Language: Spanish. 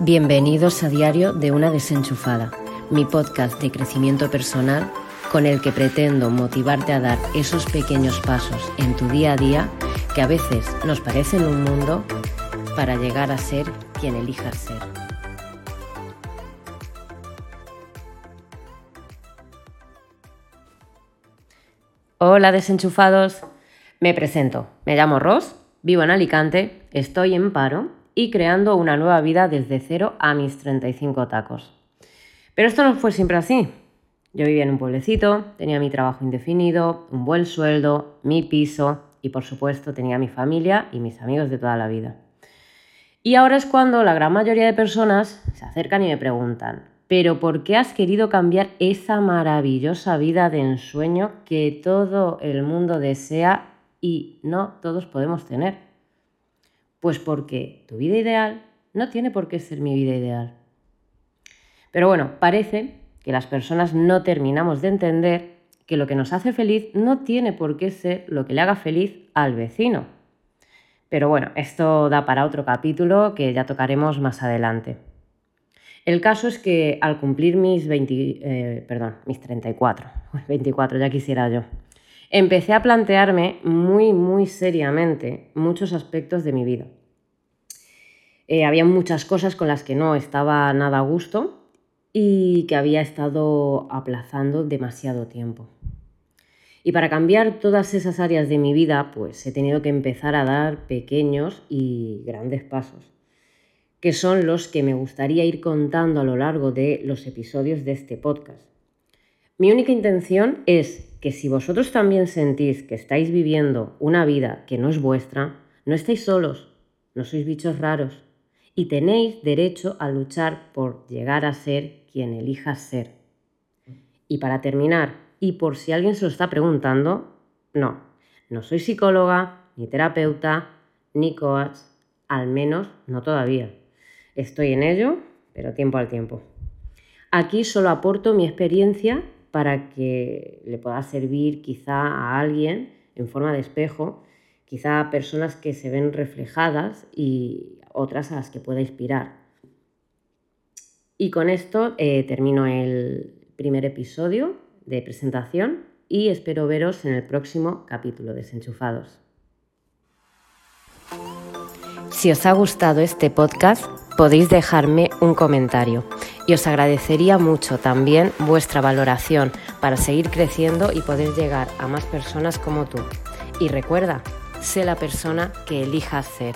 Bienvenidos a Diario de una desenchufada, mi podcast de crecimiento personal con el que pretendo motivarte a dar esos pequeños pasos en tu día a día que a veces nos parecen un mundo para llegar a ser quien elijas ser. Hola desenchufados, me presento, me llamo Ross, vivo en Alicante, estoy en paro y creando una nueva vida desde cero a mis 35 tacos. Pero esto no fue siempre así. Yo vivía en un pueblecito, tenía mi trabajo indefinido, un buen sueldo, mi piso y por supuesto tenía mi familia y mis amigos de toda la vida. Y ahora es cuando la gran mayoría de personas se acercan y me preguntan, pero ¿por qué has querido cambiar esa maravillosa vida de ensueño que todo el mundo desea y no todos podemos tener? Pues porque tu vida ideal no tiene por qué ser mi vida ideal. Pero bueno, parece que las personas no terminamos de entender que lo que nos hace feliz no tiene por qué ser lo que le haga feliz al vecino. Pero bueno, esto da para otro capítulo que ya tocaremos más adelante. El caso es que al cumplir mis 20, eh, perdón, mis 34, 24 ya quisiera yo, empecé a plantearme muy, muy seriamente muchos aspectos de mi vida. Eh, había muchas cosas con las que no estaba nada a gusto y que había estado aplazando demasiado tiempo. Y para cambiar todas esas áreas de mi vida, pues he tenido que empezar a dar pequeños y grandes pasos, que son los que me gustaría ir contando a lo largo de los episodios de este podcast. Mi única intención es que si vosotros también sentís que estáis viviendo una vida que no es vuestra, no estáis solos, no sois bichos raros y tenéis derecho a luchar por llegar a ser quien elijas ser. Y para terminar, y por si alguien se lo está preguntando, no, no soy psicóloga, ni terapeuta, ni coach, al menos no todavía. Estoy en ello, pero tiempo al tiempo. Aquí solo aporto mi experiencia para que le pueda servir quizá a alguien en forma de espejo, quizá a personas que se ven reflejadas y otras a las que pueda inspirar. Y con esto eh, termino el primer episodio de presentación y espero veros en el próximo capítulo de Desenchufados. Si os ha gustado este podcast, podéis dejarme un comentario y os agradecería mucho también vuestra valoración para seguir creciendo y poder llegar a más personas como tú. Y recuerda, sé la persona que elijas ser.